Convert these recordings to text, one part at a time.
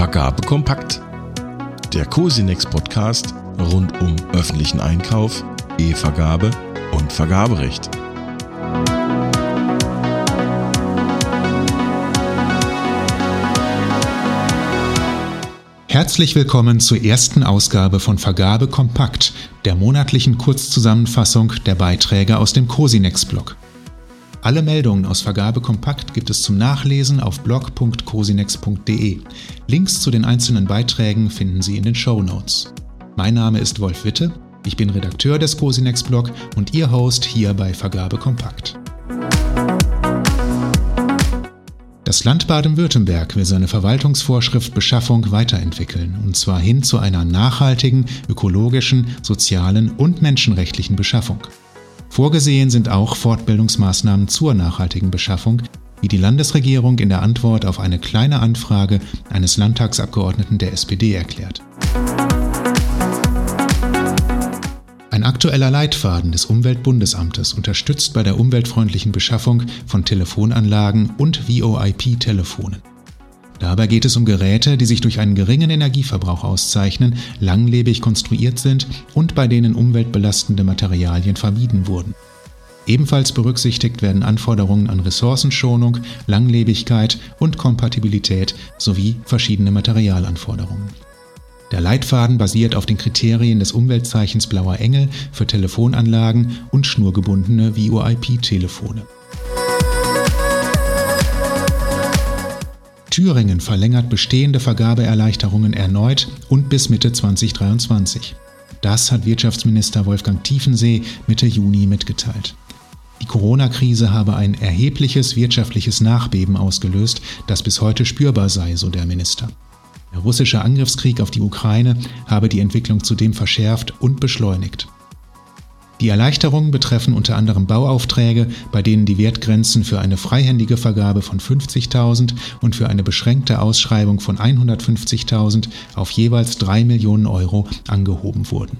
Vergabe kompakt. Der Cosinex Podcast rund um öffentlichen Einkauf, E-Vergabe und Vergaberecht. Herzlich willkommen zur ersten Ausgabe von Vergabe Kompakt, der monatlichen Kurzzusammenfassung der Beiträge aus dem Cosinex-Blog. Alle Meldungen aus Vergabe Kompakt gibt es zum Nachlesen auf blog.cosinex.de. Links zu den einzelnen Beiträgen finden Sie in den Show Notes. Mein Name ist Wolf Witte, ich bin Redakteur des Cosinex Blog und Ihr Host hier bei Vergabe Kompakt. Das Land Baden-Württemberg will seine Verwaltungsvorschrift Beschaffung weiterentwickeln, und zwar hin zu einer nachhaltigen, ökologischen, sozialen und menschenrechtlichen Beschaffung. Vorgesehen sind auch Fortbildungsmaßnahmen zur nachhaltigen Beschaffung, wie die Landesregierung in der Antwort auf eine kleine Anfrage eines Landtagsabgeordneten der SPD erklärt. Ein aktueller Leitfaden des Umweltbundesamtes unterstützt bei der umweltfreundlichen Beschaffung von Telefonanlagen und VoIP-Telefonen. Dabei geht es um Geräte, die sich durch einen geringen Energieverbrauch auszeichnen, langlebig konstruiert sind und bei denen umweltbelastende Materialien vermieden wurden. Ebenfalls berücksichtigt werden Anforderungen an Ressourcenschonung, Langlebigkeit und Kompatibilität sowie verschiedene Materialanforderungen. Der Leitfaden basiert auf den Kriterien des Umweltzeichens Blauer Engel für Telefonanlagen und schnurgebundene VoIP-Telefone. Thüringen verlängert bestehende Vergabeerleichterungen erneut und bis Mitte 2023. Das hat Wirtschaftsminister Wolfgang Tiefensee Mitte Juni mitgeteilt. Die Corona-Krise habe ein erhebliches wirtschaftliches Nachbeben ausgelöst, das bis heute spürbar sei, so der Minister. Der russische Angriffskrieg auf die Ukraine habe die Entwicklung zudem verschärft und beschleunigt. Die Erleichterungen betreffen unter anderem Bauaufträge, bei denen die Wertgrenzen für eine freihändige Vergabe von 50.000 und für eine beschränkte Ausschreibung von 150.000 auf jeweils 3 Millionen Euro angehoben wurden.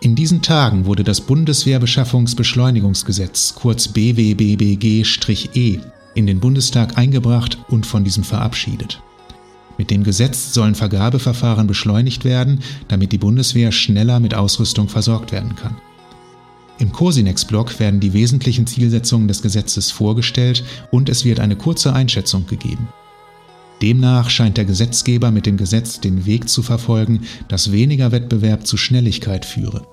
In diesen Tagen wurde das Bundeswehrbeschaffungsbeschleunigungsgesetz, kurz BWBBG-E, in den Bundestag eingebracht und von diesem verabschiedet. Mit dem Gesetz sollen Vergabeverfahren beschleunigt werden, damit die Bundeswehr schneller mit Ausrüstung versorgt werden kann. Im Cosinex-Blog werden die wesentlichen Zielsetzungen des Gesetzes vorgestellt und es wird eine kurze Einschätzung gegeben. Demnach scheint der Gesetzgeber mit dem Gesetz den Weg zu verfolgen, dass weniger Wettbewerb zu Schnelligkeit führe.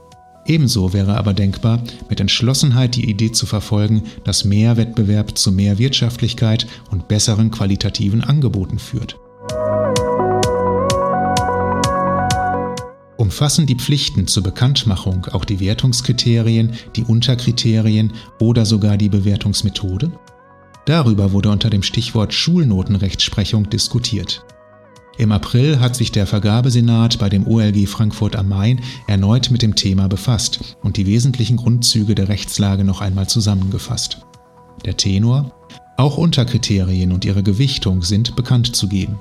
Ebenso wäre aber denkbar, mit Entschlossenheit die Idee zu verfolgen, dass mehr Wettbewerb zu mehr Wirtschaftlichkeit und besseren qualitativen Angeboten führt. Umfassen die Pflichten zur Bekanntmachung auch die Wertungskriterien, die Unterkriterien oder sogar die Bewertungsmethode? Darüber wurde unter dem Stichwort Schulnotenrechtsprechung diskutiert. Im April hat sich der Vergabesenat bei dem OLG Frankfurt am Main erneut mit dem Thema befasst und die wesentlichen Grundzüge der Rechtslage noch einmal zusammengefasst. Der Tenor? Auch Unterkriterien und ihre Gewichtung sind bekannt zu geben.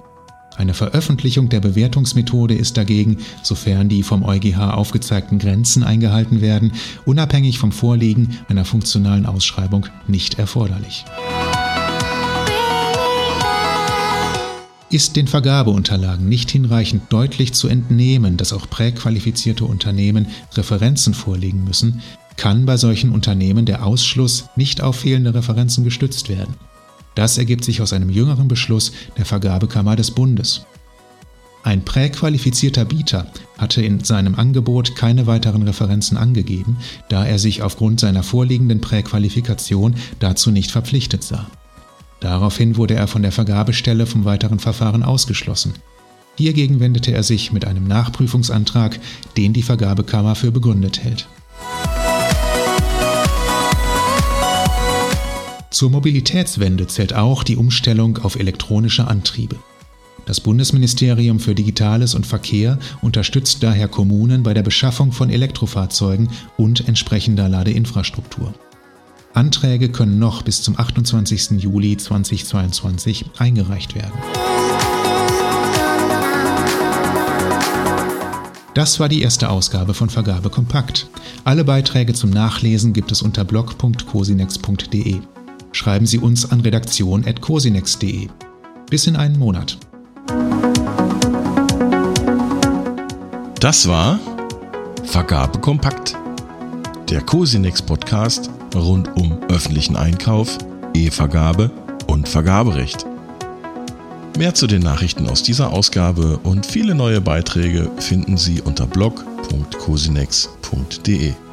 Eine Veröffentlichung der Bewertungsmethode ist dagegen, sofern die vom EuGH aufgezeigten Grenzen eingehalten werden, unabhängig vom Vorliegen einer funktionalen Ausschreibung nicht erforderlich. Ist den Vergabeunterlagen nicht hinreichend deutlich zu entnehmen, dass auch präqualifizierte Unternehmen Referenzen vorlegen müssen, kann bei solchen Unternehmen der Ausschluss nicht auf fehlende Referenzen gestützt werden. Das ergibt sich aus einem jüngeren Beschluss der Vergabekammer des Bundes. Ein präqualifizierter Bieter hatte in seinem Angebot keine weiteren Referenzen angegeben, da er sich aufgrund seiner vorliegenden Präqualifikation dazu nicht verpflichtet sah. Daraufhin wurde er von der Vergabestelle vom weiteren Verfahren ausgeschlossen. Hiergegen wendete er sich mit einem Nachprüfungsantrag, den die Vergabekammer für begründet hält. Zur Mobilitätswende zählt auch die Umstellung auf elektronische Antriebe. Das Bundesministerium für Digitales und Verkehr unterstützt daher Kommunen bei der Beschaffung von Elektrofahrzeugen und entsprechender Ladeinfrastruktur. Anträge können noch bis zum 28. Juli 2022 eingereicht werden. Das war die erste Ausgabe von Vergabe Kompakt. Alle Beiträge zum Nachlesen gibt es unter blog.cosinex.de. schreiben Sie uns an redaktion.cosinex.de. Bis in einen Monat. Das war Vergabe kompakt. Der Cosinex Podcast rund um öffentlichen Einkauf, E-Vergabe und Vergaberecht. Mehr zu den Nachrichten aus dieser Ausgabe und viele neue Beiträge finden Sie unter blog.cosinex.de.